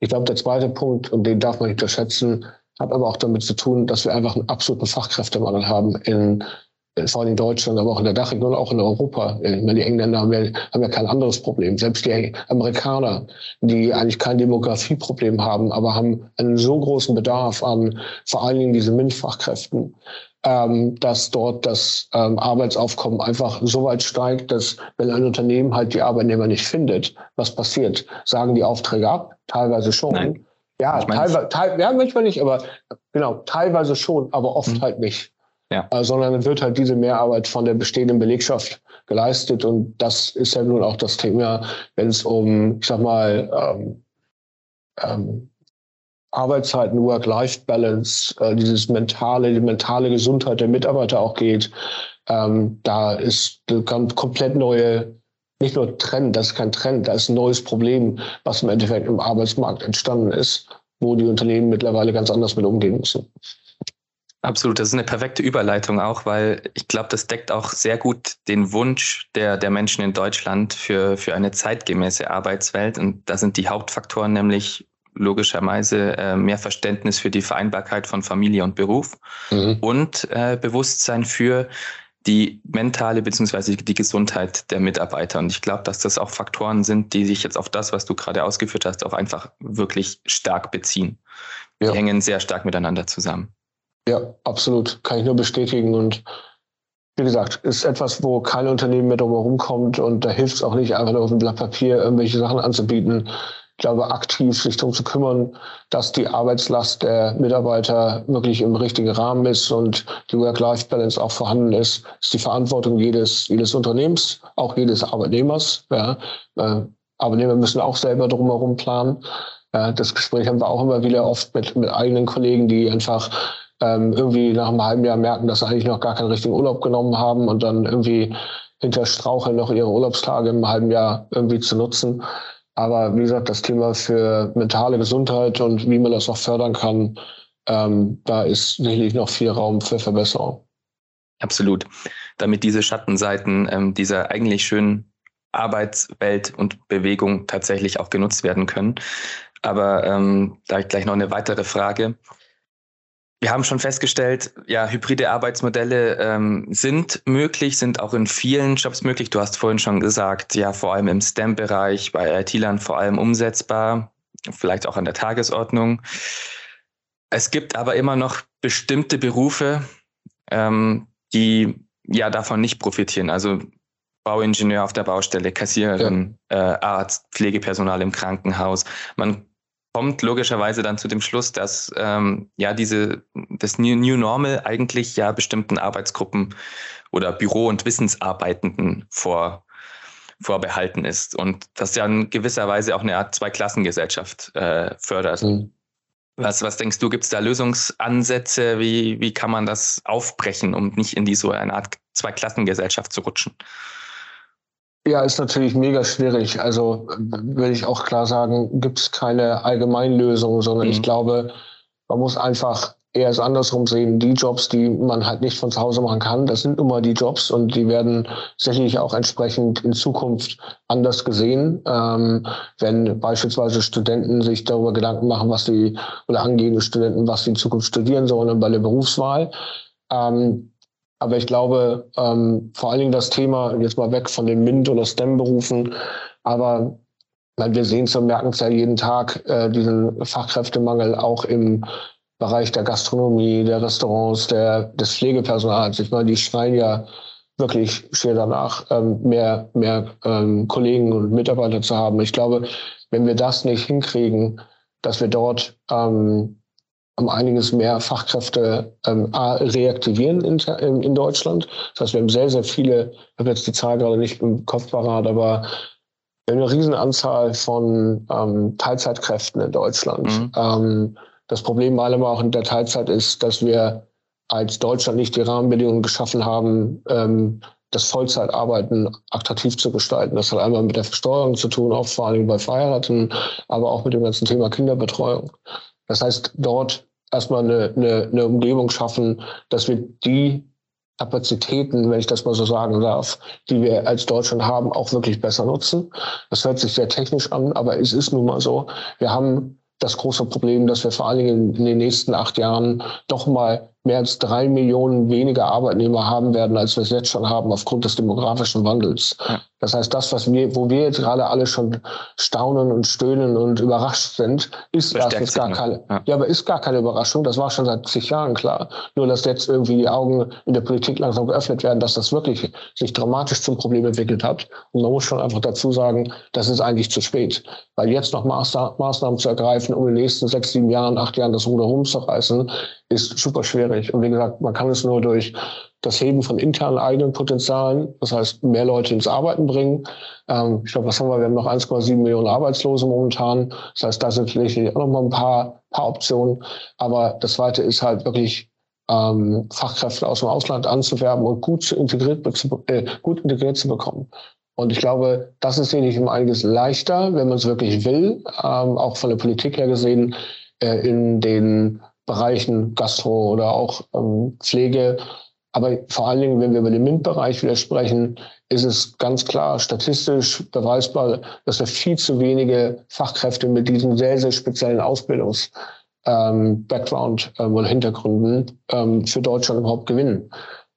Ich glaube, der zweite Punkt, und den darf man nicht unterschätzen, hat aber auch damit zu tun, dass wir einfach einen absoluten Fachkräftemangel haben in vor allem in Deutschland, aber auch in der Dachregion, auch in Europa. Ich meine, die Engländer haben ja, haben ja kein anderes Problem. Selbst die Amerikaner, die eigentlich kein Demografieproblem haben, aber haben einen so großen Bedarf an vor allen Dingen diese MINT-Fachkräften, ähm, dass dort das ähm, Arbeitsaufkommen einfach so weit steigt, dass wenn ein Unternehmen halt die Arbeitnehmer nicht findet, was passiert? Sagen die Aufträge ab? Teilweise schon. Nein. Ja, teilweise, teil, ja, manchmal nicht, aber genau, teilweise schon, aber oft hm. halt nicht. Ja. Äh, sondern wird halt diese Mehrarbeit von der bestehenden Belegschaft geleistet. Und das ist ja nun auch das Thema, wenn es um, ich sag mal, ähm, ähm, Arbeitszeiten, Work-Life-Balance, äh, dieses mentale, die mentale Gesundheit der Mitarbeiter auch geht. Ähm, da ist eine komplett neue, nicht nur Trend, das ist kein Trend, da ist ein neues Problem, was im Endeffekt im Arbeitsmarkt entstanden ist, wo die Unternehmen mittlerweile ganz anders mit umgehen müssen. Absolut, das ist eine perfekte Überleitung auch, weil ich glaube, das deckt auch sehr gut den Wunsch der, der Menschen in Deutschland für, für eine zeitgemäße Arbeitswelt. Und da sind die Hauptfaktoren nämlich logischerweise äh, mehr Verständnis für die Vereinbarkeit von Familie und Beruf mhm. und äh, Bewusstsein für die mentale beziehungsweise die Gesundheit der Mitarbeiter. Und ich glaube, dass das auch Faktoren sind, die sich jetzt auf das, was du gerade ausgeführt hast, auch einfach wirklich stark beziehen. Ja. Die hängen sehr stark miteinander zusammen. Ja, absolut. Kann ich nur bestätigen. Und wie gesagt, ist etwas, wo kein Unternehmen mehr drum herum kommt und da hilft es auch nicht, einfach nur auf ein Blatt Papier irgendwelche Sachen anzubieten ich glaube, aktiv sich darum zu kümmern, dass die Arbeitslast der Mitarbeiter wirklich im richtigen Rahmen ist und die Work-Life-Balance auch vorhanden ist, ist die Verantwortung jedes, jedes Unternehmens, auch jedes Arbeitnehmers. Ja. Äh, Arbeitnehmer müssen auch selber drumherum planen. Äh, das Gespräch haben wir auch immer wieder oft mit, mit eigenen Kollegen, die einfach ähm, irgendwie nach einem halben Jahr merken, dass sie eigentlich noch gar keinen richtigen Urlaub genommen haben und dann irgendwie hinter Straucheln noch ihre Urlaubstage im halben Jahr irgendwie zu nutzen. Aber wie gesagt, das Thema für mentale Gesundheit und wie man das auch fördern kann, ähm, da ist sicherlich noch viel Raum für Verbesserung. Absolut. damit diese Schattenseiten ähm, dieser eigentlich schönen Arbeitswelt und Bewegung tatsächlich auch genutzt werden können. Aber ähm, da gleich noch eine weitere Frage. Wir haben schon festgestellt, ja, hybride Arbeitsmodelle ähm, sind möglich, sind auch in vielen Jobs möglich. Du hast vorhin schon gesagt, ja, vor allem im STEM-Bereich, bei IT-Lern vor allem umsetzbar, vielleicht auch an der Tagesordnung. Es gibt aber immer noch bestimmte Berufe, ähm, die ja davon nicht profitieren. Also Bauingenieur auf der Baustelle, Kassiererin, ja. äh, Arzt, Pflegepersonal im Krankenhaus. Man kommt logischerweise dann zu dem Schluss, dass ähm, ja diese das New, New Normal eigentlich ja bestimmten Arbeitsgruppen oder Büro- und Wissensarbeitenden vor, vorbehalten ist und das ja in gewisser Weise auch eine Art Zweiklassengesellschaft äh, fördert. Mhm. Was, was denkst du, gibt es da Lösungsansätze? Wie, wie kann man das aufbrechen, um nicht in die so eine Art Zweiklassengesellschaft zu rutschen? Ja, ist natürlich mega schwierig. Also würde ich auch klar sagen, gibt es keine Allgemeinlösung, sondern mhm. ich glaube, man muss einfach eher es andersrum sehen. Die Jobs, die man halt nicht von zu Hause machen kann, das sind immer die Jobs und die werden sicherlich auch entsprechend in Zukunft anders gesehen. Ähm, wenn beispielsweise Studenten sich darüber Gedanken machen, was sie oder angehende Studenten, was sie in Zukunft studieren sollen bei der Berufswahl. Ähm, aber ich glaube, ähm, vor allen Dingen das Thema, jetzt mal weg von den MINT- oder STEM-Berufen, aber weil wir sehen es und merken es ja jeden Tag, äh, diesen Fachkräftemangel auch im Bereich der Gastronomie, der Restaurants, der, des Pflegepersonals. Ich meine, die schreien ja wirklich schier danach, ähm, mehr, mehr ähm, Kollegen und Mitarbeiter zu haben. Ich glaube, wenn wir das nicht hinkriegen, dass wir dort ähm, um einiges mehr Fachkräfte ähm, reaktivieren in, in, in, Deutschland. Das heißt, wir haben sehr, sehr viele, ich habe jetzt die Zahl gerade nicht im Kopf parat, aber wir haben eine Riesenanzahl von ähm, Teilzeitkräften in Deutschland. Mhm. Ähm, das Problem allem auch in der Teilzeit ist, dass wir als Deutschland nicht die Rahmenbedingungen geschaffen haben, ähm, das Vollzeitarbeiten attraktiv zu gestalten. Das hat einmal mit der Versteuerung zu tun, auch vor allem bei Verheirateten, aber auch mit dem ganzen Thema Kinderbetreuung. Das heißt, dort erstmal eine, eine, eine Umgebung schaffen, dass wir die Kapazitäten, wenn ich das mal so sagen darf, die wir als Deutschland haben, auch wirklich besser nutzen. Das hört sich sehr technisch an, aber es ist nun mal so. Wir haben das große Problem, dass wir vor allen Dingen in den nächsten acht Jahren doch mal mehr als drei Millionen weniger Arbeitnehmer haben werden, als wir es jetzt schon haben, aufgrund des demografischen Wandels. Das heißt, das, was wir, wo wir jetzt gerade alle schon staunen und stöhnen und überrascht sind, ist erstens gar keine, ja. ja. aber ist gar keine Überraschung. Das war schon seit zig Jahren klar. Nur, dass jetzt irgendwie die Augen in der Politik langsam geöffnet werden, dass das wirklich sich dramatisch zum Problem entwickelt hat. Und man muss schon einfach dazu sagen, das ist eigentlich zu spät. Weil jetzt noch Maßnahmen zu ergreifen, um in den nächsten sechs, sieben Jahren, acht Jahren das Ruder rumzureißen, ist super schwierig. Und wie gesagt, man kann es nur durch das Heben von internen eigenen Potenzialen, das heißt mehr Leute ins Arbeiten bringen. Ähm, ich glaube, was haben wir? Wir haben noch 1,7 Millionen Arbeitslose momentan. Das heißt, da sind vielleicht auch noch mal ein paar, paar Optionen. Aber das Zweite ist halt wirklich ähm, Fachkräfte aus dem Ausland anzuwerben und gut integriert, äh, gut integriert zu bekommen. Und ich glaube, das ist sicherlich um einiges leichter, wenn man es wirklich will, ähm, auch von der Politik her gesehen, äh, in den Bereichen Gastro oder auch ähm, Pflege aber vor allen Dingen, wenn wir über den MINT-Bereich wieder sprechen, ist es ganz klar statistisch beweisbar, dass wir viel zu wenige Fachkräfte mit diesem sehr, sehr speziellen Ausbildungs- ähm, Background ähm, oder Hintergründen ähm, für Deutschland überhaupt gewinnen.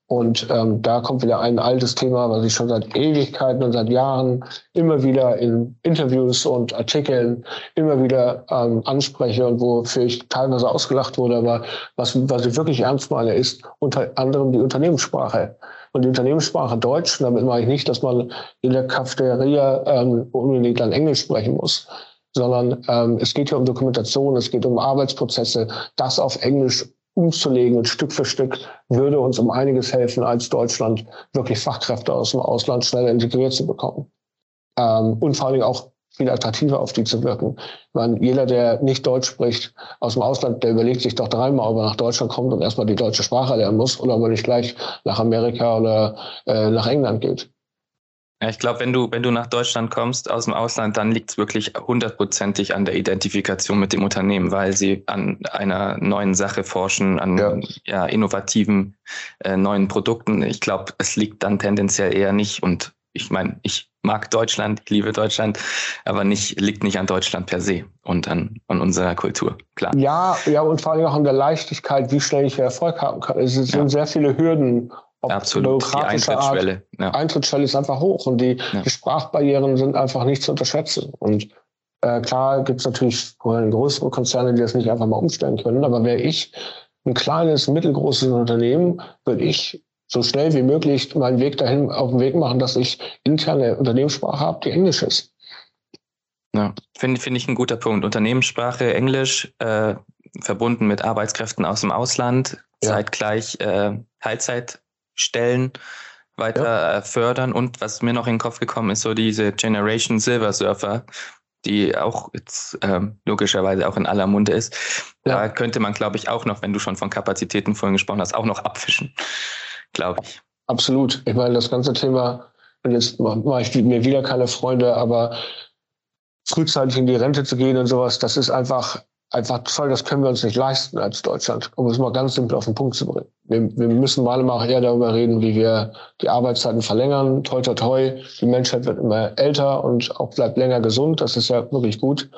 Und ähm, da kommt wieder ein altes Thema, was ich schon seit Ewigkeiten und seit Jahren immer wieder in Interviews und Artikeln immer wieder ähm, anspreche und wofür ich teilweise ausgelacht wurde. Aber was, was ich wirklich ernst meine, ist unter anderem die Unternehmenssprache. Und die Unternehmenssprache Deutsch, damit meine ich nicht, dass man in der Cafeteria ähm, unbedingt dann Englisch sprechen muss, sondern ähm, es geht hier um Dokumentation, es geht um Arbeitsprozesse, das auf Englisch umzulegen und Stück für Stück würde uns um einiges helfen, als Deutschland wirklich Fachkräfte aus dem Ausland schneller integriert zu bekommen. Ähm, und vor allen Dingen auch viel attraktiver auf die zu wirken. Weil jeder, der nicht Deutsch spricht aus dem Ausland, der überlegt sich doch dreimal, ob er nach Deutschland kommt und erstmal die deutsche Sprache lernen muss oder ob er nicht gleich nach Amerika oder äh, nach England geht. Ja, ich glaube, wenn du, wenn du nach Deutschland kommst aus dem Ausland, dann liegt es wirklich hundertprozentig an der Identifikation mit dem Unternehmen, weil sie an einer neuen Sache forschen, an ja. ja innovativen äh, neuen Produkten. Ich glaube, es liegt dann tendenziell eher nicht und ich meine, ich mag Deutschland, ich liebe Deutschland, aber nicht, liegt nicht an Deutschland per se und an, an unserer Kultur, klar. Ja, ja, und vor allem auch an der Leichtigkeit, wie schnell ich Erfolg haben kann. Es sind ja. sehr viele Hürden Absolut, die Eintrittsschwelle. Ja. Eintrittsschwelle ist einfach hoch und die, ja. die Sprachbarrieren sind einfach nicht zu unterschätzen. Und äh, klar gibt es natürlich größere Konzerne, die das nicht einfach mal umstellen können, aber wäre ich ein kleines, mittelgroßes Unternehmen, würde ich so schnell wie möglich meinen Weg dahin auf den Weg machen, dass ich interne Unternehmenssprache habe, die Englisch ist. Ja, finde find ich ein guter Punkt. Unternehmenssprache Englisch, äh, verbunden mit Arbeitskräften aus dem Ausland, ja. zeitgleich äh, Teilzeit Stellen weiter ja. Äh, fördern. Und was mir noch in den Kopf gekommen ist, so diese Generation Silver Surfer, die auch jetzt ähm, logischerweise auch in aller Munde ist. Ja. Da könnte man, glaube ich, auch noch, wenn du schon von Kapazitäten vorhin gesprochen hast, auch noch abfischen, glaube ich. Absolut. Ich meine, das ganze Thema, und jetzt mache ich mir wieder keine Freunde, aber frühzeitig in die Rente zu gehen und sowas, das ist einfach einfach toll, das können wir uns nicht leisten als Deutschland, um es mal ganz simpel auf den Punkt zu bringen. Wir, wir müssen mal mal eher darüber reden, wie wir die Arbeitszeiten verlängern. Toi, toi, toi. Die Menschheit wird immer älter und auch bleibt länger gesund. Das ist ja wirklich gut.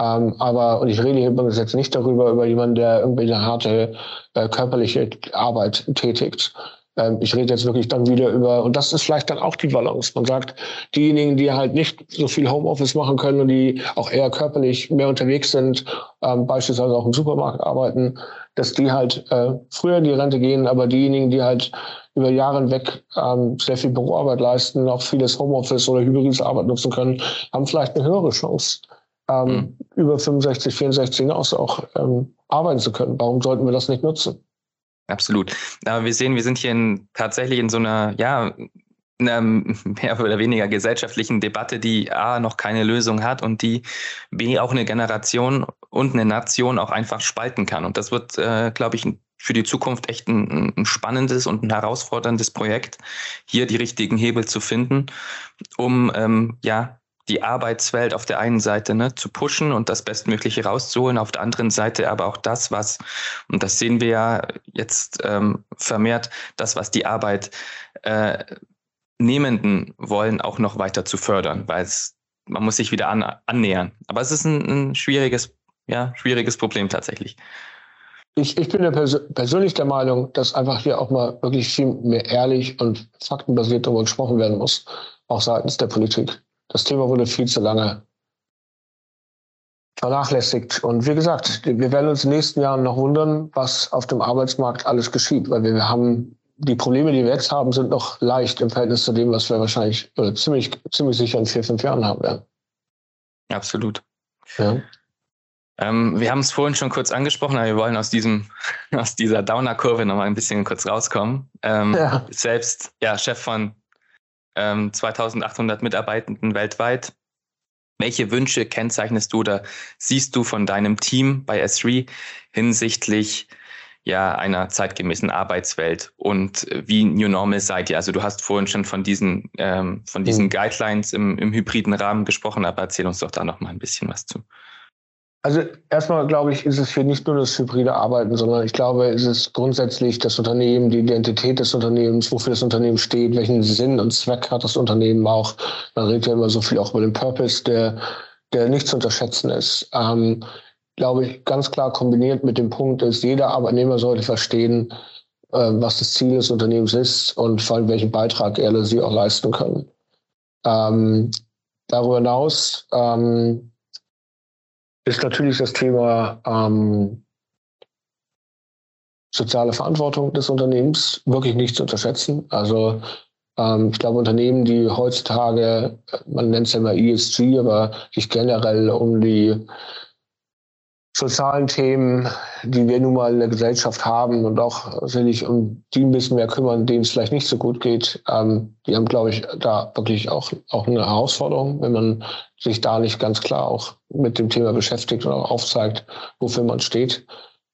Ähm, aber, und ich rede hier übrigens jetzt nicht darüber, über jemanden, der irgendwie eine harte äh, körperliche Arbeit tätigt. Ähm, ich rede jetzt wirklich dann wieder über, und das ist vielleicht dann auch die Balance. Man sagt, diejenigen, die halt nicht so viel Homeoffice machen können und die auch eher körperlich mehr unterwegs sind, ähm, beispielsweise auch im Supermarkt arbeiten, dass die halt äh, früher in die Rente gehen, aber diejenigen, die halt über Jahre hinweg ähm, sehr viel Büroarbeit leisten, auch vieles Homeoffice oder hybrides Arbeit nutzen können, haben vielleicht eine höhere Chance, ähm, mhm. über 65, 64 hinaus auch ähm, arbeiten zu können. Warum sollten wir das nicht nutzen? Absolut. Aber wir sehen, wir sind hier in, tatsächlich in so einer, ja, einer mehr oder weniger gesellschaftlichen Debatte, die A noch keine Lösung hat und die B auch eine Generation und eine Nation auch einfach spalten kann. Und das wird, äh, glaube ich, für die Zukunft echt ein, ein, spannendes und ein herausforderndes Projekt, hier die richtigen Hebel zu finden, um ähm, ja die Arbeitswelt auf der einen Seite ne, zu pushen und das Bestmögliche rauszuholen, auf der anderen Seite aber auch das, was, und das sehen wir ja jetzt ähm, vermehrt, das, was die Arbeit äh, wollen, auch noch weiter zu fördern, weil es, man muss sich wieder an, annähern. Aber es ist ein, ein schwieriges, ja, schwieriges Problem tatsächlich. Ich, ich bin ja pers persönlich der Meinung, dass einfach hier auch mal wirklich viel mehr ehrlich und faktenbasiert darüber gesprochen werden muss, auch seitens der Politik. Das Thema wurde viel zu lange vernachlässigt. Und wie gesagt, wir werden uns in den nächsten Jahren noch wundern, was auf dem Arbeitsmarkt alles geschieht, weil wir haben die Probleme, die wir jetzt haben, sind noch leicht im Verhältnis zu dem, was wir wahrscheinlich oder ziemlich, ziemlich sicher in vier, fünf Jahren haben werden. Absolut. Ja. Ähm, wir haben es vorhin schon kurz angesprochen, aber wir wollen aus diesem, aus dieser Downer-Kurve nochmal ein bisschen kurz rauskommen. Ähm, ja. Selbst ja, Chef von ähm, 2800 Mitarbeitenden weltweit. Welche Wünsche kennzeichnest du oder siehst du von deinem Team bei S3 hinsichtlich ja, einer zeitgemäßen Arbeitswelt und wie New Normal seid ihr? Also du hast vorhin schon von diesen, ähm, von diesen mhm. Guidelines im, im hybriden Rahmen gesprochen, aber erzähl uns doch da noch mal ein bisschen was zu. Also erstmal glaube ich, ist es hier nicht nur das hybride Arbeiten, sondern ich glaube, es ist grundsätzlich das Unternehmen, die Identität des Unternehmens, wofür das Unternehmen steht, welchen Sinn und Zweck hat das Unternehmen auch. Man redet ja immer so viel auch über den Purpose, der, der nicht zu unterschätzen ist. Ähm, glaube ich, ganz klar kombiniert mit dem Punkt, dass jeder Arbeitnehmer sollte verstehen, äh, was das Ziel des Unternehmens ist und vor allem welchen Beitrag er oder sie auch leisten können. Ähm, darüber hinaus ähm, ist natürlich das Thema ähm, soziale Verantwortung des Unternehmens wirklich nicht zu unterschätzen. Also ähm, ich glaube, Unternehmen, die heutzutage, man nennt es ja immer ESG, aber sich generell um die sozialen Themen, die wir nun mal in der Gesellschaft haben und auch sich um die ein bisschen mehr kümmern, denen es vielleicht nicht so gut geht, ähm, die haben, glaube ich, da wirklich auch, auch eine Herausforderung, wenn man sich da nicht ganz klar auch mit dem Thema beschäftigt und auch aufzeigt, wofür man steht.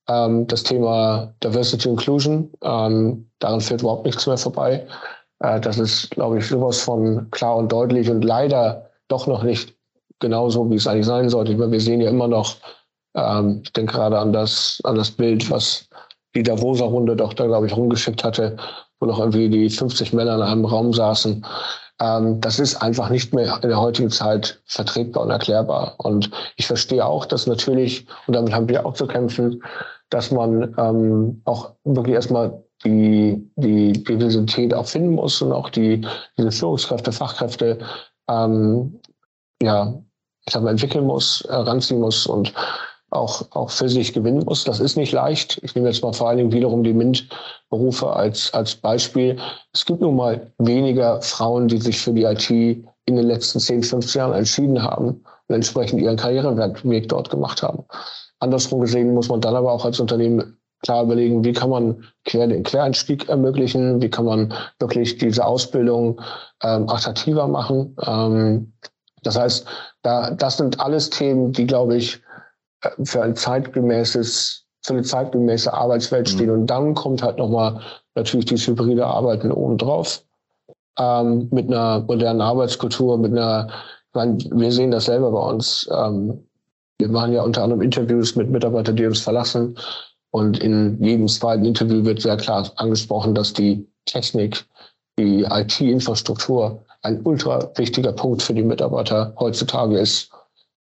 Ähm, das Thema Diversity Inclusion, ähm, daran führt überhaupt nichts mehr vorbei. Äh, das ist, glaube ich, sowas von klar und deutlich und leider doch noch nicht genauso, wie es eigentlich sein sollte. Weil wir sehen ja immer noch, ähm, ich denke gerade an das, an das Bild, was die Davoser Runde doch da, glaube ich, rumgeschickt hatte, wo noch irgendwie die 50 Männer in einem Raum saßen. Ähm, das ist einfach nicht mehr in der heutigen Zeit vertretbar und erklärbar. Und ich verstehe auch, dass natürlich, und damit haben wir auch zu kämpfen, dass man ähm, auch wirklich erstmal die, die Diversität auch finden muss und auch die, diese Führungskräfte, Fachkräfte, ähm, ja, ich sag mal, entwickeln muss, heranziehen muss und auch, auch für sich gewinnen muss. Das ist nicht leicht. Ich nehme jetzt mal vor allen Dingen wiederum die MINT-Berufe als, als Beispiel. Es gibt nun mal weniger Frauen, die sich für die IT in den letzten 10, 15 Jahren entschieden haben und entsprechend ihren Karriereweg dort gemacht haben. Andersrum gesehen muss man dann aber auch als Unternehmen klar überlegen, wie kann man quer den Quereinstieg ermöglichen, wie kann man wirklich diese Ausbildung ähm, attraktiver machen. Ähm, das heißt, da, das sind alles Themen, die, glaube ich, für ein zeitgemäßes, für eine zeitgemäße Arbeitswelt mhm. stehen. Und dann kommt halt nochmal natürlich dieses hybride Arbeiten obendrauf. Ähm, mit einer modernen Arbeitskultur, mit einer, ich meine, wir sehen das selber bei uns. Ähm, wir machen ja unter anderem Interviews mit Mitarbeitern, die uns verlassen. Und in jedem zweiten Interview wird sehr klar angesprochen, dass die Technik, die IT-Infrastruktur ein ultra wichtiger Punkt für die Mitarbeiter heutzutage ist.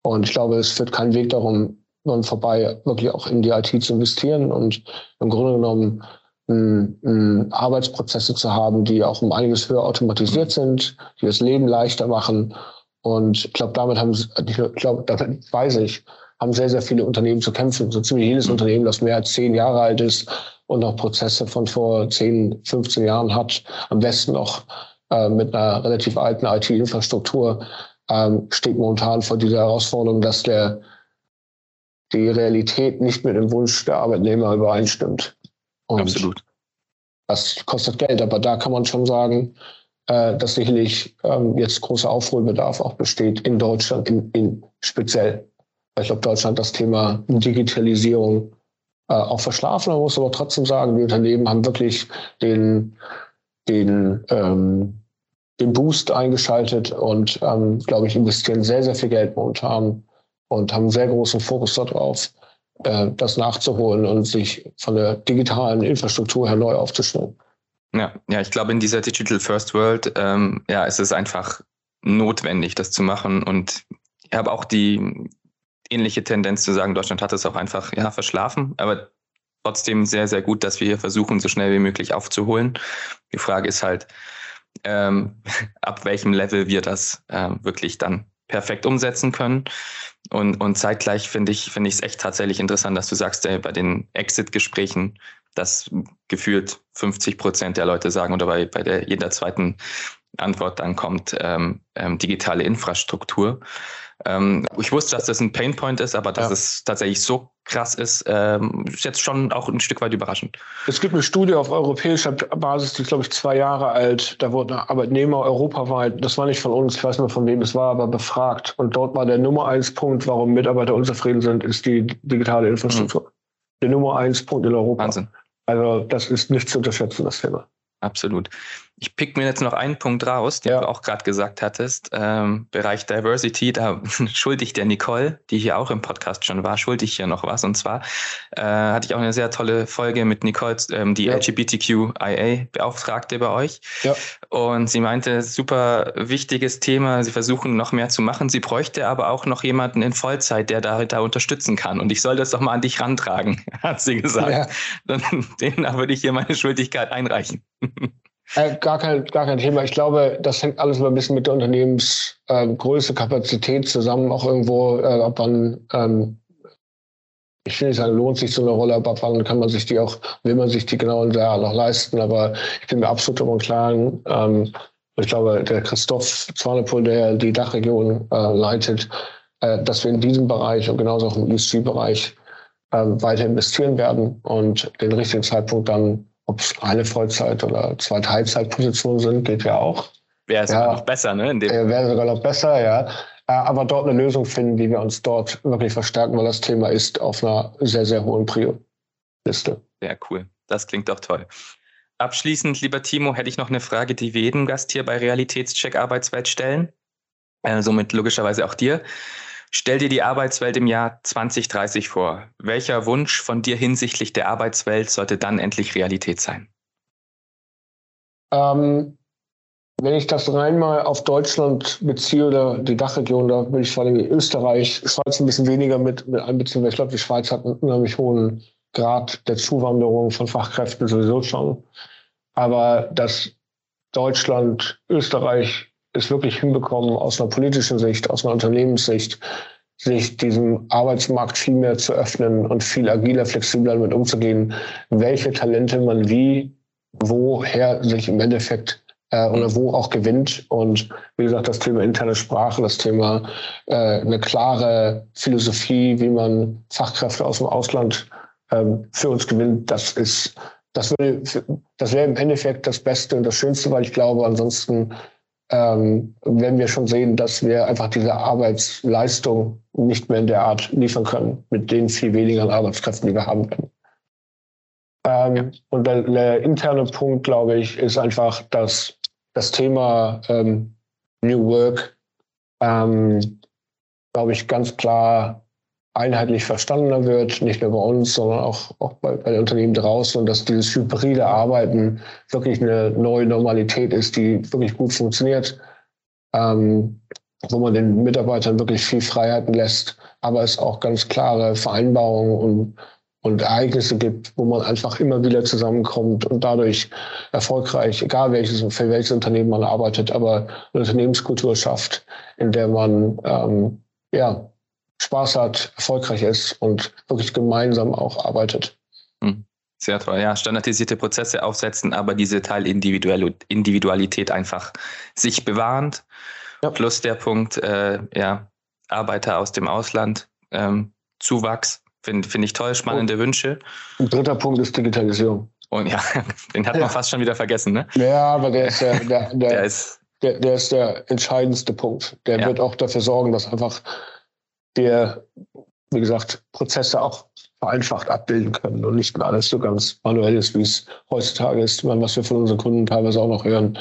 Und ich glaube, es führt keinen Weg darum, man vorbei, wirklich auch in die IT zu investieren und im Grunde genommen m, m, Arbeitsprozesse zu haben, die auch um einiges höher automatisiert sind, die das Leben leichter machen. Und ich glaube, damit haben, ich glaube, damit weiß ich, haben sehr, sehr viele Unternehmen zu kämpfen. So ziemlich jedes. Unternehmen, das mehr als zehn Jahre alt ist und noch Prozesse von vor 10, 15 Jahren hat, am besten noch äh, mit einer relativ alten IT-Infrastruktur, ähm, steht momentan vor dieser Herausforderung, dass der, die Realität nicht mit dem Wunsch der Arbeitnehmer übereinstimmt. Und Absolut. Das kostet Geld, aber da kann man schon sagen, äh, dass sicherlich ähm, jetzt großer Aufholbedarf auch besteht in Deutschland, in, in speziell. Ich glaube, Deutschland das Thema Digitalisierung äh, auch verschlafen. Man muss aber trotzdem sagen, die Unternehmen haben wirklich den, den ähm, den Boost eingeschaltet und, ähm, glaube ich, investieren sehr, sehr viel Geld momentan und haben sehr großen Fokus darauf, äh, das nachzuholen und sich von der digitalen Infrastruktur her neu aufzustellen. Ja, ja, ich glaube, in dieser Digital First World, ähm, ja, ist es einfach notwendig, das zu machen. Und ich habe auch die ähnliche Tendenz zu sagen, Deutschland hat es auch einfach ja, verschlafen, aber trotzdem sehr, sehr gut, dass wir hier versuchen, so schnell wie möglich aufzuholen. Die Frage ist halt, ähm, ab welchem Level wir das äh, wirklich dann perfekt umsetzen können. Und, und zeitgleich finde ich finde ich es echt tatsächlich interessant, dass du sagst, ey, bei den Exit-Gesprächen, dass gefühlt 50 Prozent der Leute sagen oder bei, bei der jeder zweiten Antwort dann kommt ähm, ähm, digitale Infrastruktur. Ähm, ich wusste, dass das ein Painpoint ist, aber dass ja. es tatsächlich so krass ist, ähm, ist jetzt schon auch ein Stück weit überraschend. Es gibt eine Studie auf europäischer Basis, die ist, glaube ich, zwei Jahre alt. Da wurden Arbeitnehmer europaweit, das war nicht von uns, ich weiß nicht mehr von wem es war, aber befragt. Und dort war der Nummer eins Punkt, warum Mitarbeiter unzufrieden sind, ist die digitale Infrastruktur. Mhm. Der Nummer eins Punkt in Europa. Wahnsinn. Also das ist nicht zu unterschätzen, das Thema. Absolut. Ich pick mir jetzt noch einen Punkt raus, den ja. du auch gerade gesagt hattest. Ähm, Bereich Diversity, da schulde ich der Nicole, die hier auch im Podcast schon war, schulde ich hier noch was. Und zwar äh, hatte ich auch eine sehr tolle Folge mit Nicole, ähm, die ja. LGBTQIA-Beauftragte bei euch. Ja. Und sie meinte, super wichtiges Thema, sie versuchen noch mehr zu machen. Sie bräuchte aber auch noch jemanden in Vollzeit, der da, da unterstützen kann. Und ich soll das doch mal an dich rantragen, hat sie gesagt. Ja. Dann, den würde ich hier meine Schuldigkeit einreichen. Äh, gar, kein, gar kein Thema. Ich glaube, das hängt alles immer ein bisschen mit der Unternehmensgröße, ähm, Kapazität zusammen. Auch irgendwo, äh, ab wann, ähm, ich will nicht sagen, lohnt sich so eine Rolle, aber ab wann kann man sich die auch, will man sich die genau da noch leisten. Aber ich bin mir absolut im Klaren. Ähm, ich glaube, der Christoph Zwanepohl, der die Dachregion äh, leitet, äh, dass wir in diesem Bereich und genauso auch im ESG-Bereich äh, weiter investieren werden und den richtigen Zeitpunkt dann ob es eine Vollzeit- oder zwei Teilzeitpositionen sind, geht ja auch. Wäre ja, sogar noch besser, ne? Wäre sogar noch besser, ja. Äh, aber dort eine Lösung finden, wie wir uns dort wirklich verstärken, weil das Thema ist auf einer sehr, sehr hohen Prio-Liste. Sehr cool. Das klingt doch toll. abschließend, lieber Timo, hätte ich noch eine Frage, die wir jedem Gast hier bei Realitätscheck Arbeitswelt stellen. Äh, somit logischerweise auch dir. Stell dir die Arbeitswelt im Jahr 2030 vor. Welcher Wunsch von dir hinsichtlich der Arbeitswelt sollte dann endlich Realität sein? Ähm, wenn ich das rein mal auf Deutschland beziehe oder die Dachregion, da will ich vor allem Österreich, Schweiz ein bisschen weniger mit, mit einbeziehen, weil ich glaube, die Schweiz hat einen unheimlich hohen Grad der Zuwanderung von Fachkräften sowieso schon. Aber dass Deutschland, Österreich es wirklich hinbekommen, aus einer politischen Sicht, aus einer Unternehmenssicht, sich diesem Arbeitsmarkt viel mehr zu öffnen und viel agiler, flexibler damit umzugehen, welche Talente man wie, woher sich im Endeffekt äh, oder wo auch gewinnt. Und wie gesagt, das Thema interne Sprache, das Thema äh, eine klare Philosophie, wie man Fachkräfte aus dem Ausland ähm, für uns gewinnt, das ist das, würde, das wäre im Endeffekt das Beste und das Schönste, weil ich glaube, ansonsten ähm, werden wir schon sehen, dass wir einfach diese Arbeitsleistung nicht mehr in der Art liefern können, mit den viel weniger Arbeitskräften, die wir haben können. Ähm, und der, der, interne Punkt, glaube ich, ist einfach, dass das Thema ähm, New Work, ähm, glaube ich, ganz klar einheitlich verstandener wird, nicht nur bei uns, sondern auch, auch bei, bei den Unternehmen draußen und dass dieses hybride Arbeiten wirklich eine neue Normalität ist, die wirklich gut funktioniert, ähm, wo man den Mitarbeitern wirklich viel Freiheiten lässt, aber es auch ganz klare Vereinbarungen und, und Ereignisse gibt, wo man einfach immer wieder zusammenkommt und dadurch erfolgreich, egal welches, für welches Unternehmen man arbeitet, aber eine Unternehmenskultur schafft, in der man ähm, ja, Spaß hat, erfolgreich ist und wirklich gemeinsam auch arbeitet. Hm. Sehr toll, ja. Standardisierte Prozesse aufsetzen, aber diese Teilindividualität einfach sich bewahrend. Ja. Plus der Punkt, äh, ja, Arbeiter aus dem Ausland, ähm, Zuwachs, finde find ich toll, spannende und Wünsche. Dritter Punkt ist Digitalisierung. Und ja, den hat man ja. fast schon wieder vergessen, ne? Ja, aber der ist der, der, der, der ist, der, der, ist der entscheidendste Punkt. Der ja. wird auch dafür sorgen, dass einfach der, wie gesagt, Prozesse auch vereinfacht abbilden können und nicht mehr alles so ganz manuell ist, wie es heutzutage ist. Meine, was wir von unseren Kunden teilweise auch noch hören,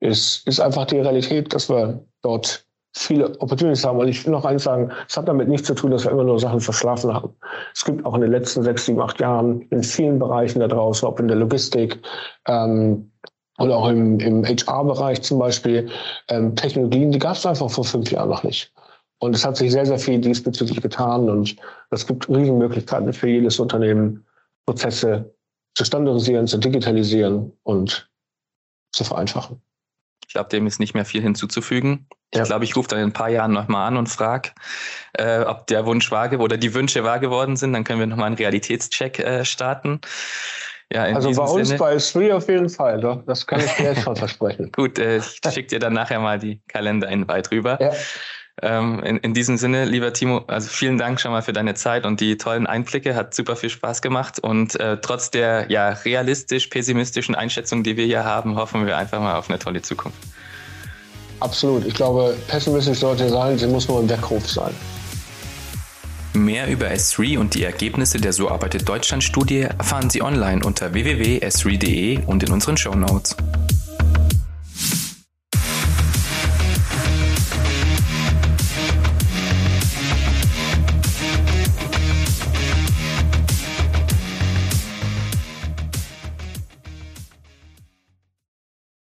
ist, ist einfach die Realität, dass wir dort viele Opportunities haben. Und ich will noch eins sagen, es hat damit nichts zu tun, dass wir immer nur Sachen verschlafen haben. Es gibt auch in den letzten sechs, sieben, acht Jahren in vielen Bereichen da draußen, ob in der Logistik ähm, oder auch im, im HR-Bereich zum Beispiel, ähm, Technologien, die gab es einfach vor fünf Jahren noch nicht. Und es hat sich sehr, sehr viel diesbezüglich getan und es gibt Riesenmöglichkeiten für jedes Unternehmen, Prozesse zu standardisieren, zu digitalisieren und zu vereinfachen. Ich glaube, dem ist nicht mehr viel hinzuzufügen. Ja. Ich glaube, ich rufe dann in ein paar Jahren nochmal an und frage, äh, ob der Wunsch wahr oder die Wünsche wahr geworden sind. Dann können wir nochmal einen Realitätscheck äh, starten. Ja, also bei uns Sinne. bei Three auf jeden Fall, doch. das kann ich dir jetzt schon versprechen. Gut, äh, ich schicke dir dann nachher mal die Kalender-Invite rüber. Ja. Ähm, in, in diesem Sinne, lieber Timo, also vielen Dank schon mal für deine Zeit und die tollen Einblicke. Hat super viel Spaß gemacht. Und äh, trotz der ja realistisch-pessimistischen Einschätzung, die wir hier haben, hoffen wir einfach mal auf eine tolle Zukunft. Absolut. Ich glaube, pessimistisch sollte sein, sie muss nur ein Weckruf sein. Mehr über S3 und die Ergebnisse der So arbeitet Deutschland Studie erfahren Sie online unter www.s3.de und in unseren Show Notes.